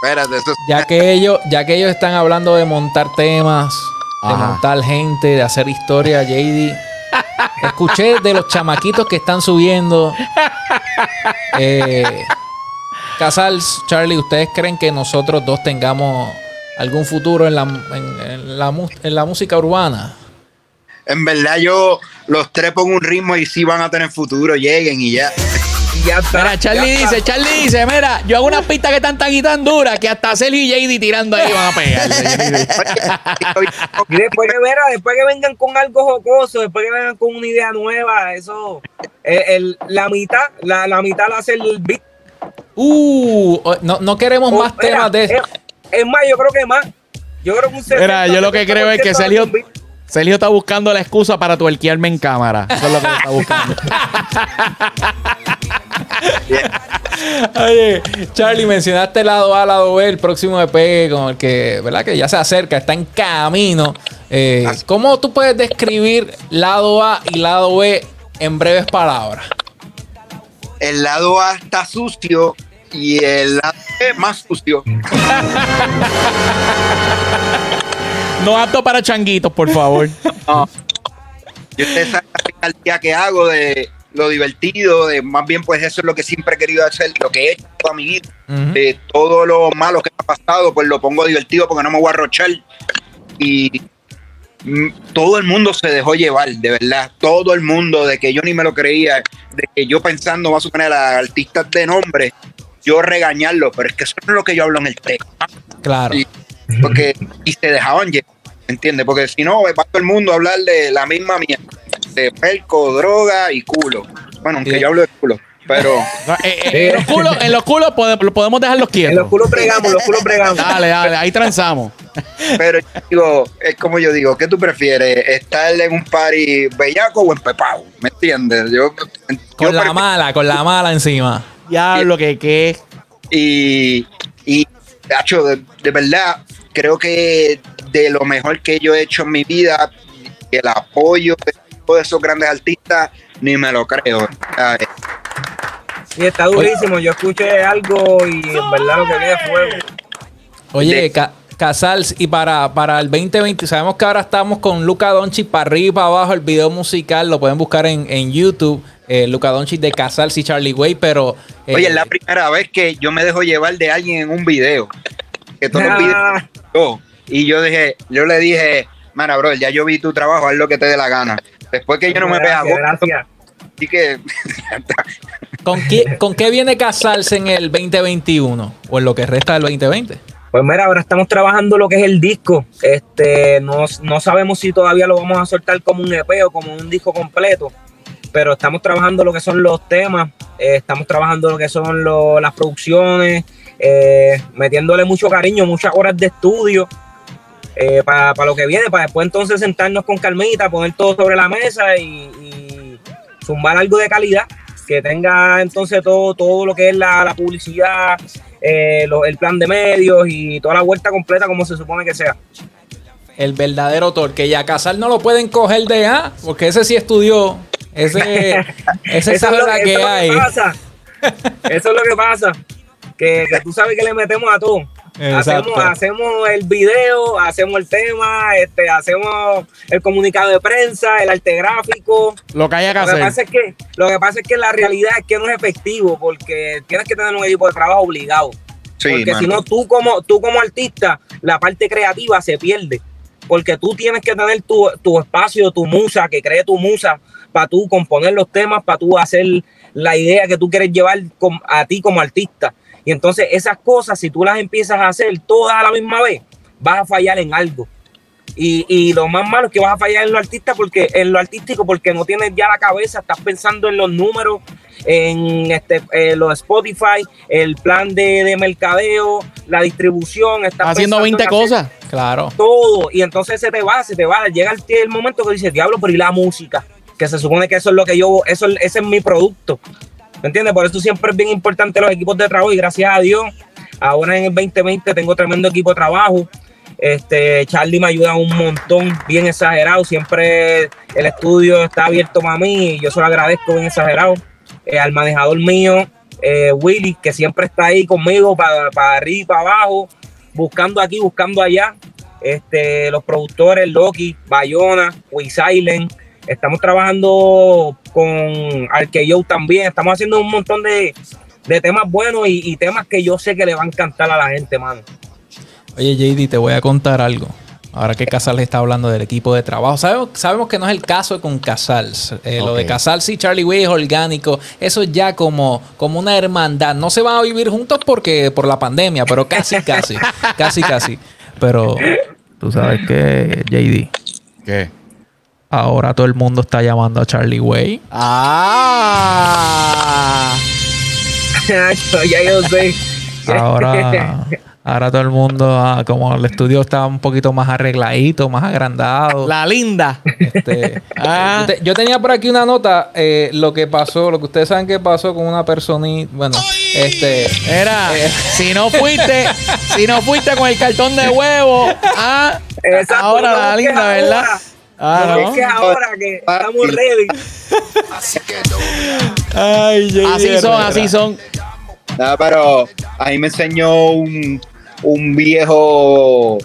Espérate, eso es- Ya que ellos, ya que ellos están hablando de montar temas, de montar gente, de hacer historia, JD. Escuché de los chamaquitos que están subiendo. Eh, Casals, Charlie, ¿ustedes creen que nosotros dos tengamos algún futuro en la, en, en la, en la música urbana? En verdad yo los tres pongo un ritmo y sí van a tener futuro, lleguen y ya. Y ya está. Mira, Charlie ya está. dice, Charlie dice, mira, yo hago unas pistas que están tan y tan duras que hasta Sergio y JD tirando ahí van a pegar. <laughs> Y <laughs> después que, verá, después que vengan con algo jocoso, después que vengan con una idea nueva, eso, eh, el- la mitad, la, la mitad la hace el beat. Uh, no, no queremos Oh, más mira, temas de Es, es más, yo creo que más. Yo creo que un Mira, yo lo que creo es que 70% Sergio. Sergio está buscando la excusa para tuerquearme en cámara. Eso es lo que está buscando. <laughs> <laughs> Oye, Charlie, mencionaste lado A, lado B, el próximo EP con el que, ¿verdad? Que ya se acerca, está en camino. Eh, ¿Cómo tú puedes describir lado A y lado B en breves palabras? El lado A está sucio y el lado B más sucio. <laughs> No apto para changuitos, por favor. No. Y ustedes saben la que hago de lo divertido, de más bien pues eso es lo que siempre he querido hacer, lo que he hecho toda mi vida. De todo lo malo que me ha pasado, pues lo pongo divertido porque no me voy a arrochar. Y mm, todo el mundo se dejó llevar, de verdad. Todo el mundo, de que yo ni me lo creía, de que yo pensando, va a suponer a artistas de nombre, yo regañarlo, pero es que eso no es lo que yo hablo en el tema. Claro. Y, porque, y se dejaban llevar, ¿entiendes? Porque si no, va todo el mundo a hablar de la misma mierda, de perco, droga y culo. Bueno, aunque Sí. yo hablo de culo, pero <laughs> No, eh, eh, en los culos, en los culos pode- lo podemos dejarlos En quietos. los culos bregamos, los culos bregamos. Dale, dale, ahí transamos. Pero digo, es como yo digo, ¿qué tú prefieres? ¿Estar en un party bellaco o empepado? ¿Me entiendes? Yo, yo Con la mala, con la mala encima. Diablo, que que. y, y Nacho, de, de verdad, creo que de lo mejor que yo he hecho en mi vida, el apoyo de todos esos grandes artistas, ni me lo creo. ¿sabes? Y está durísimo. Yo escuché algo y en verdad lo que vi es fuego. Oye, De- Ca- Casals, y para, para el 2020, sabemos que ahora estamos con Luca Doncic para arriba y para abajo, el video musical lo pueden buscar en, en YouTube, eh, Luca Doncic de Casals y Charlie Way, pero... eh, Oye, es la primera vez que yo me dejo llevar de alguien en un video. Que todos los Ah. videos. Y yo dije, yo le dije, mana, bro, ya yo vi tu trabajo, haz lo que te dé la gana. Después que yo no me vea Gracias, gracias. así que <laughs> ¿con, qué, ¿Con qué viene Casals en el 2021? O en lo que resta del 2020. Pues mira, ahora estamos trabajando lo que es el disco. Este, no, no sabemos si todavía lo vamos a soltar como un EP o como un disco completo, pero estamos trabajando lo que son los temas, eh, estamos trabajando lo que son lo- las producciones, eh, metiéndole mucho cariño, muchas horas de estudio eh, para lo que viene, para después entonces sentarnos con calmita, poner todo sobre la mesa y, y zumbar algo de calidad que tenga entonces todo, todo lo que es la, la publicidad, eh, lo- el plan de medios y toda la vuelta completa como se supone que sea. El verdadero torque. Y a Casal no lo pueden coger de A, porque ese sí estudió. Ese, <laughs> ese sabe es la eso que es lo hay. pasa. Eso es lo que pasa. Que, que tú sabes que le metemos a todo. Exacto. Hacemos, hacemos el video, hacemos el tema, este, hacemos el comunicado de prensa, el arte gráfico. Lo que haya que Lo que, pasa es que, lo que pasa es que la realidad es que no es efectivo porque tienes que tener un equipo de trabajo obligado. Sí, porque si no, tú como, tú como artista, la parte creativa se pierde. Porque tú tienes que tener tu, tu espacio, tu musa, que cree tu musa, para tú componer los temas, para tú hacer la idea que tú quieres llevar a ti como artista. Y entonces esas cosas, si tú las empiezas a hacer todas a la misma vez, vas a fallar en algo. Y, y lo más malo es que vas a fallar en lo artista porque en lo artístico porque no tienes ya la cabeza, estás pensando en los números, en este eh, los Spotify, el plan de, de mercadeo, la distribución, estás Haciendo pensando 20 en hacer cosas. Claro. todo y entonces se te va, se te va, llega el, el momento que dices, diablo, pero y la música, que se supone que eso es lo que yo, eso ese es mi producto. ¿Me entiendes? Por eso siempre es bien importante los equipos de trabajo y gracias a Dios, ahora en el 2020 tengo tremendo equipo de trabajo. Este, Charlie me ayuda un montón, bien exagerado. Siempre el estudio está abierto para mí y yo se lo agradezco bien exagerado. Eh, al manejador mío, eh, Willy, que siempre está ahí conmigo para, para arriba y para abajo, buscando aquí, buscando allá. Este, los productores, Loki, Bayona, We Silent. Estamos trabajando con Arkeyo también. Estamos haciendo un montón de, de temas buenos y, y temas que yo sé que le va a encantar a la gente, mano. Oye, JD, te voy a contar algo. Ahora que Casal está hablando del equipo de trabajo. Sabemos, sabemos que no es el caso con Casals. Eh, Lo de Ok. Casal, sí, Charlie Way es orgánico. Eso es ya como, como una hermandad. No se van a vivir juntos porque por la pandemia, pero casi, casi. <laughs> casi, casi. Pero tú sabes que, JD, ¿Qué? Ahora todo el mundo está llamando a Charlie Way. Ah. <laughs> ya yo sé. Ahora, <laughs> ahora todo el mundo, ah, como el estudio está un poquito más arregladito, más agrandado. La linda. Este, <laughs> Ah. yo, te- yo tenía por aquí una nota, eh, lo que pasó, lo que ustedes saben que pasó con una personita, bueno, este, Era, Eh. si no fuiste, si no fuiste con el cartón de huevo, ah, ahora la linda, ¿verdad? ahora- Ah, no, no. Es que ahora que estamos ready. Así son, así son. Nada, pero ahí me enseñó un, un viejo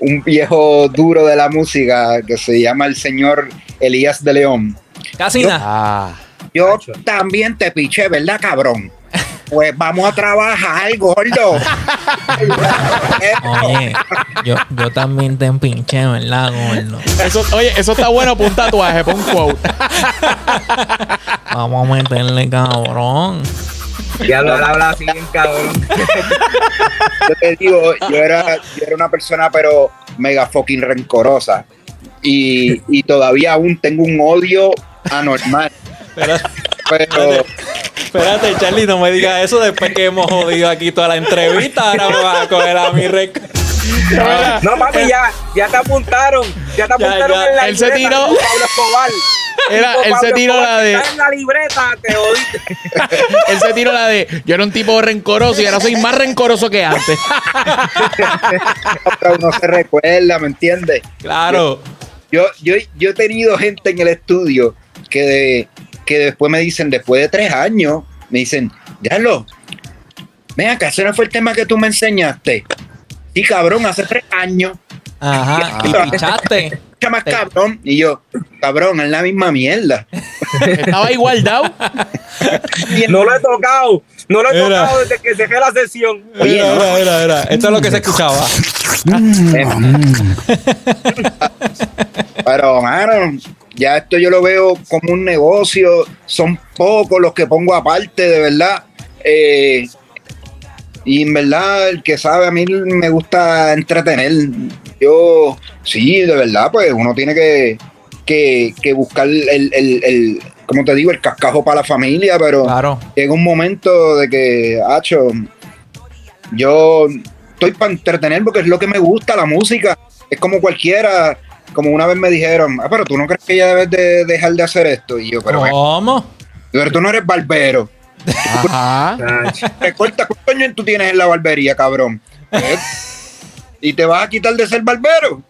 un viejo duro de la música que se llama el señor Elías de León. casi nada. Ah. Yo también te piché, ¿verdad, cabrón? Pues vamos a trabajar, gordo. Oye, yo, yo también te pinché, ¿verdad, gordo? Eso, oye, eso está bueno para un tatuaje, para un quote. Vamos a meterle, cabrón. Ya lo habla así bien cabrón. Yo te digo, yo era, yo era una persona, pero mega fucking rencorosa. Y, y todavía aún tengo un odio anormal. Pero Espérate, Charlie, no me digas eso después que hemos jodido aquí toda la entrevista. Ahora me vas a coger a mi rec. No, papi, ya, ya te apuntaron. Ya te apuntaron ya. en la Él se tiró. Pablo Escobar. Era- Tipo él se tiró Escobar, la de- en la libreta, te jodiste. <laughs> Él se tiró la de yo era un tipo rencoroso y ahora soy más rencoroso que antes. uno se recuerda, ¿me entiendes? Claro. Yo, yo, yo he tenido gente en el estudio que, de- que después me dicen, después de tres años, me dicen, Diablo, ven acá, ese no fue el tema que tú me enseñaste. Sí, cabrón, hace tres años. Ajá. <laughs> Y pichaste. Escucha más cabrón. Y yo, cabrón, es la misma mierda. <laughs> Estaba igualdado. <laughs> No lo he tocado. No lo he Era. tocado desde que dejé la sesión. Oye, Mira, no. mira, mira, mira. Esto es lo que se escuchaba. Pero, mano, ya esto yo lo veo como un negocio. Son pocos los que pongo aparte, de verdad. Eh, y en verdad, el que sabe, a mí me gusta entretener. Yo, sí, de verdad, pues uno tiene que, que, que buscar el, el, el, como te digo, el cascajo para la familia, pero Claro. llega un momento de que, hacho, yo estoy para entretener porque es lo que me gusta, la música. Es como cualquiera, como una vez me dijeron, ah, pero tú no crees que ya debes de dejar de hacer esto. Y yo, pero, ¿Cómo? pero tú no eres barbero. Ajá. Recorta, ¿cuántos años tú tienes en la barbería, cabrón? ¿Eh? ¿Y te vas a quitar de ser barbero?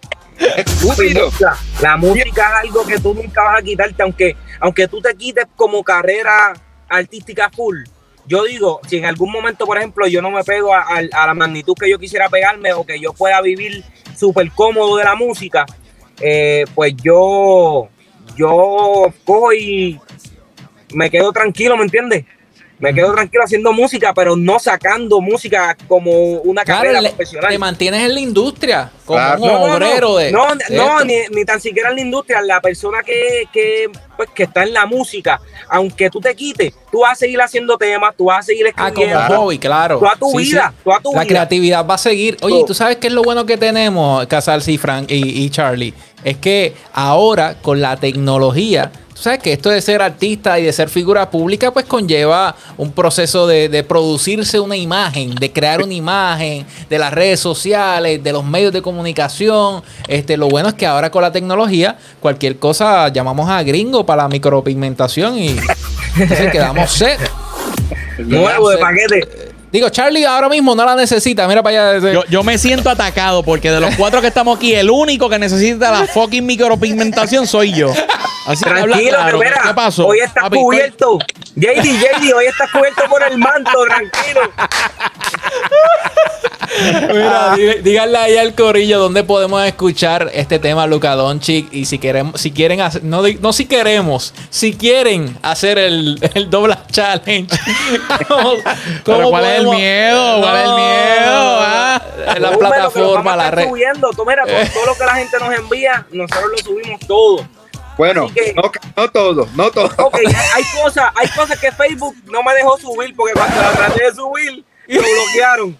Estúpido. La, la música es algo que tú nunca vas a quitarte, aunque, aunque tú te quites como carrera artística full. Yo digo, si en algún momento, por ejemplo, yo no me pego a, a- a la magnitud que yo quisiera pegarme o que yo pueda vivir súper cómodo de la música, eh, pues yo, yo cojo y me quedo tranquilo, ¿me entiendes? Me quedo tranquilo haciendo música, pero no sacando música como una Claro, carrera le- profesional. te mantienes en la industria como Claro. un No, no, no. obrero de. No, de no, ni, ni tan siquiera en la industria, la persona que, que, pues, que está en la música, aunque tú te quites, tú vas a seguir haciendo temas, tú vas a seguir Ah, como escribiendo. hobby, claro. Toda tu Sí, vida, sí. toda tu La vida. creatividad va a seguir. Oye. ¿tú sabes qué es lo bueno que tenemos, Casals y Frank y, y Charlie? Es que ahora, con la tecnología, sabes que esto de ser artista y de ser figura pública, pues conlleva un proceso de, de producirse una imagen, de crear una imagen, de las redes sociales, de los medios de comunicación. Este, lo bueno es que ahora con la tecnología, cualquier cosa llamamos a gringo para la micropigmentación y entonces quedamos set. <laughs> Nuevo de paquete. Digo, Charlie ahora mismo no la necesita. Mira para allá. Yo, yo me siento atacado porque de los cuatro que estamos aquí, el único que necesita la fucking micropigmentación soy yo. Así Tranquilo, claro. que mira, ¿Qué pasó? hoy estás Papi, cubierto. JD, JD, hoy estás cubierto por el manto, tranquilo. <laughs> Mira, dí- díganle ahí al corillo dónde podemos escuchar este tema Luca Doncic y si queremos, si quieren hacer, no, si queremos, si quieren hacer el, el doble challenge. <laughs> ¿Cómo- Pero ¿cuál es el miedo? ¿Cuál es el miedo? Ah. La plataforma, la red. subiendo. Tú, mira, todo, todo lo que la gente nos envía, nosotros lo subimos todo. Bueno, que- no, no todo, no todo. Ok, hay- cosas, hay cosas que Facebook no me dejó subir porque cuando la traté de subir, lo bloquearon.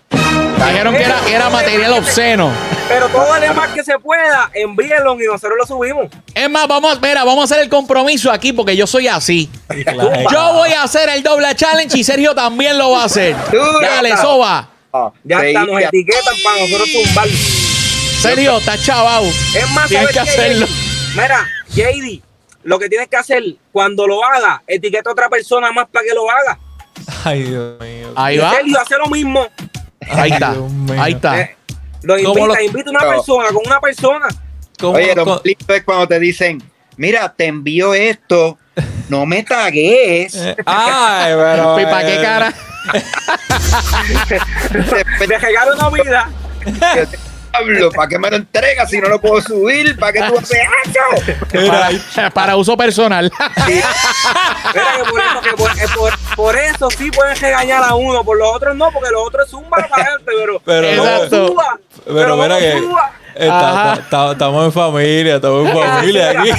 Dijeron que era, que era material obsceno. Pero todo el demás que se pueda, envíenlo y nosotros lo subimos. Es más, vamos, mira, vamos a hacer el compromiso aquí porque yo soy así. Yo voy a hacer el doble challenge y Sergio también lo va a hacer. Dale, soba. Ah, Ya está, nos ya. etiquetan para nosotros tumbar. Sergio, está chavao. Es más, Tienes ¿sabes que hacerlo. Mira, JD, lo que tienes que hacer cuando lo haga, etiqueta a otra persona más para que lo haga. Ay, Dios mío. Ahí Y va. Sergio hace lo mismo. Ahí está. Ahí está. Eh, lo ¿Cómo invita, lo- invita a una persona con una persona. ¿Cómo- Oye, lo lindo es cuando te dicen, mira, te envío esto, no me tagues. Ay, <laughs> pero. ¿Y para qué cara? <laughs> Te regalo una vida. Diablo, ¿para qué me lo entregas si no lo puedo subir? ¿Para qué tú haces eso? Para, para uso personal. Mira <laughs> que por eso, que por, por- por eso sí pueden regañar a uno, por los otros no, porque los otros zumba para adelante, pero, Pero no Exacto. suba. Pero mira no que. está- está- estamos en familia, estamos en familia aquí.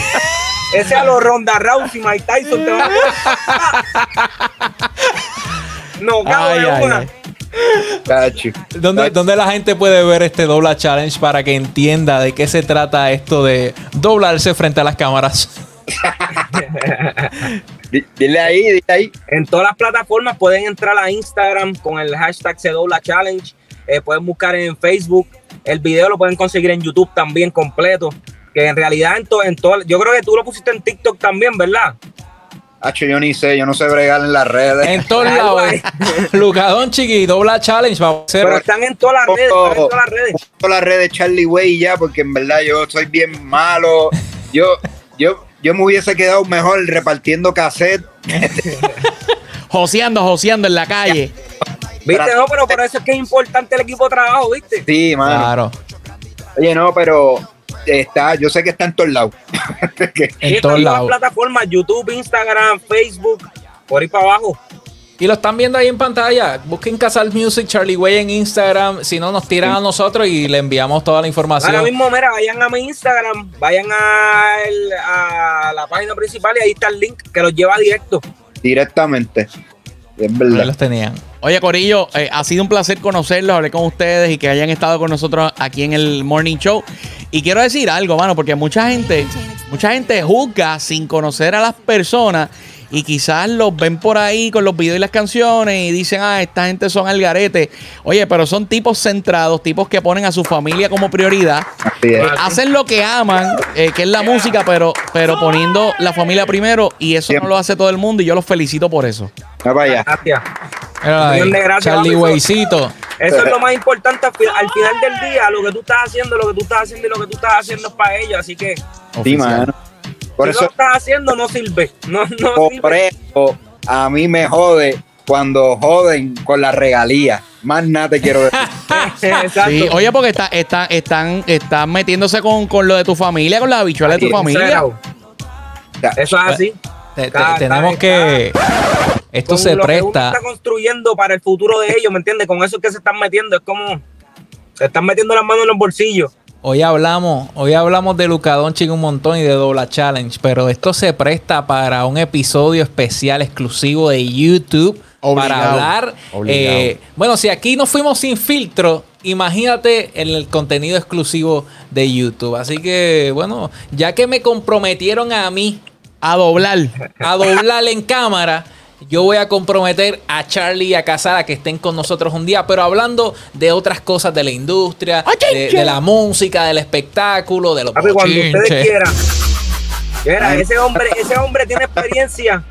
Ese a los Ronda Rousey, Mike Tyson te va a <laughs> No, cabrón, ¿Dónde, dónde la gente puede ver este dobla challenge para que entienda de qué se trata esto de doblarse frente a las cámaras? <laughs> Di- Dile ahí, dile ahí. En todas las plataformas pueden entrar a Instagram con el hashtag Se Dobla Challenge. Eh, pueden buscar en Facebook. El video lo pueden conseguir en YouTube también completo. Que en realidad en, to- en todo, yo creo que tú lo pusiste en TikTok también, ¿verdad? Hacho, yo ni sé, yo no sé bregar en las redes. En todos lados. <laughs> ahí. Luca Doncic y dobla challenge a. Pero están en todas las redes, están en todas las redes. Pongo las redes Charlie Way ya, porque en verdad yo soy bien malo. Yo, yo, yo me hubiese quedado mejor repartiendo cassette. <laughs> Joseando, joseando en la calle. ¿Viste? No, pero por eso es que es importante el equipo de trabajo, ¿viste? Sí, mano. Claro. Oye, no, pero está, yo sé que está en todos lados. <laughs> En todos todas las lados. plataformas, YouTube, Instagram, Facebook, por ahí para abajo. Y lo están viendo ahí en pantalla. Busquen Casal Music, Charlie Way en Instagram. Si no, nos tiran a nosotros y le enviamos toda la información. Ahora mismo, mira, vayan a mi Instagram, vayan a, el- a la página principal y ahí está el link que los lleva directo. directamente. Es Ahí verdad. los tenían. Oye, Corillo, eh, ha sido un placer conocerlos, hablé con ustedes y que hayan estado con nosotros aquí en el Morning Show. Y quiero decir algo, mano, porque mucha gente, mucha gente juzga sin conocer a las personas y quizás los ven por ahí con los videos y las canciones y dicen, ah, esta gente son al garete. Oye, pero son tipos centrados, tipos que ponen a su familia como prioridad. Así es. Eh, hacen lo que aman, eh, que es la música, pero, pero poniendo la familia primero y eso no lo hace todo el mundo y yo los felicito por eso. Va para allá. Gracias. Charlie papi. Waycito. Eso es lo más importante al, fi- al final del día. Lo que tú estás haciendo, lo que tú estás haciendo y lo que tú estás haciendo es para ellos. Así que Sí, mano. Por eso, lo estás haciendo, no sirve. No, no por sirve. eso a mí me jode cuando joden con la regalía. Más nada te quiero decir. <laughs> Exacto. Sí, oye, porque está, está- están, están metiéndose con, con lo de tu familia, con las habichuelas de tu familia. Eso es así. Te- te- Cada- tenemos cada- que. Esto Con se lo que uno presta. está construyendo para el futuro de ellos, ¿me entiendes? Con eso es que se están metiendo. Es como. Se están metiendo las manos en los bolsillos. Hoy hablamos, hoy hablamos de Luka Doncic un montón y de Dobla Challenge, pero esto se presta para un episodio especial exclusivo de YouTube Obligado. para hablar. Obligado. eh, bueno, si aquí nos fuimos sin filtro, imagínate el, el contenido exclusivo de YouTube. Así que, bueno, ya que me comprometieron a mí A doblar. a doblar en cámara. Yo voy a comprometer a Charlie y a Casada que estén con nosotros un día, pero hablando de otras cosas de la industria, de, de la música, del espectáculo, de los Papi, cuando ustedes quieran. <laughs> Mira, ese hombre, ese hombre tiene experiencia.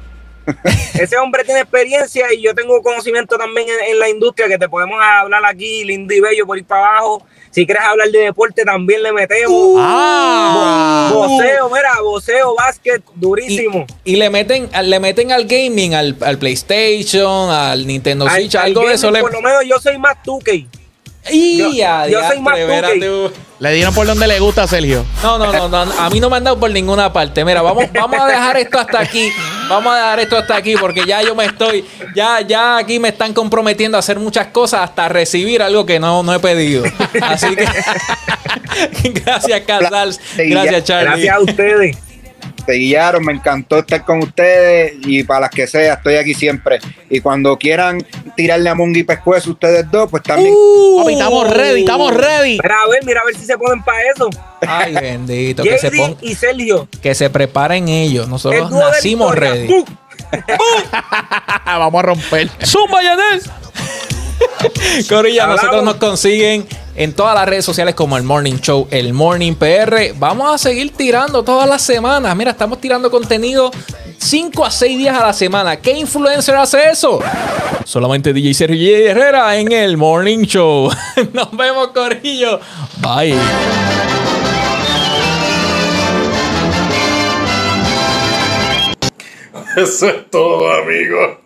Ese hombre tiene experiencia y yo tengo conocimiento también en, en la industria que te podemos hablar aquí, lindo y bello, por ir para abajo. Si quieres hablar de deporte, también le metemos. Ah. Voceo, mira, voceo, básquet, durísimo. y le meten, le meten al gaming, al, al PlayStation, al Nintendo Al- Switch, al algo de eso. Le... Por lo menos yo soy más 2K. ¡Y yo- yo soy más uh. Le dieron por donde le gusta a Sergio. No, no, no, no, a mí no me han dado por ninguna parte. Mira, vamos, vamos a dejar esto hasta aquí. Vamos a dejar esto hasta aquí porque ya yo me estoy, ya, ya aquí me están comprometiendo a hacer muchas cosas hasta recibir algo que no, no he pedido. Así que <laughs> gracias Casals, gracias Charlie. Gracias a ustedes. Te guiaron, me encantó estar con ustedes y para las que sea, estoy aquí siempre. Y cuando quieran tirarle a Mungi Pescuezo ustedes dos, pues también. Papi, estamos ready, estamos ready. Mira, a ver, mira a ver si se ponen para eso. Ay, bendito, que se, y Sergio. que se preparen ellos. El Nosotros nacimos ready. ¡Bum! <laughs> Vamos a romper. ¡Zumba, Yanés! <laughs> Corilla, nosotros nos consiguen en todas las redes sociales como el Morning Show, el Morning PR. Vamos a seguir tirando todas las semanas. Mira, estamos tirando contenido 5 a 6 días a la semana. ¿Qué influencer hace eso? Solamente DJ Sergio Herrera en el Morning Show. <laughs> Nos vemos, Corillo. Bye. Eso es todo, amigos.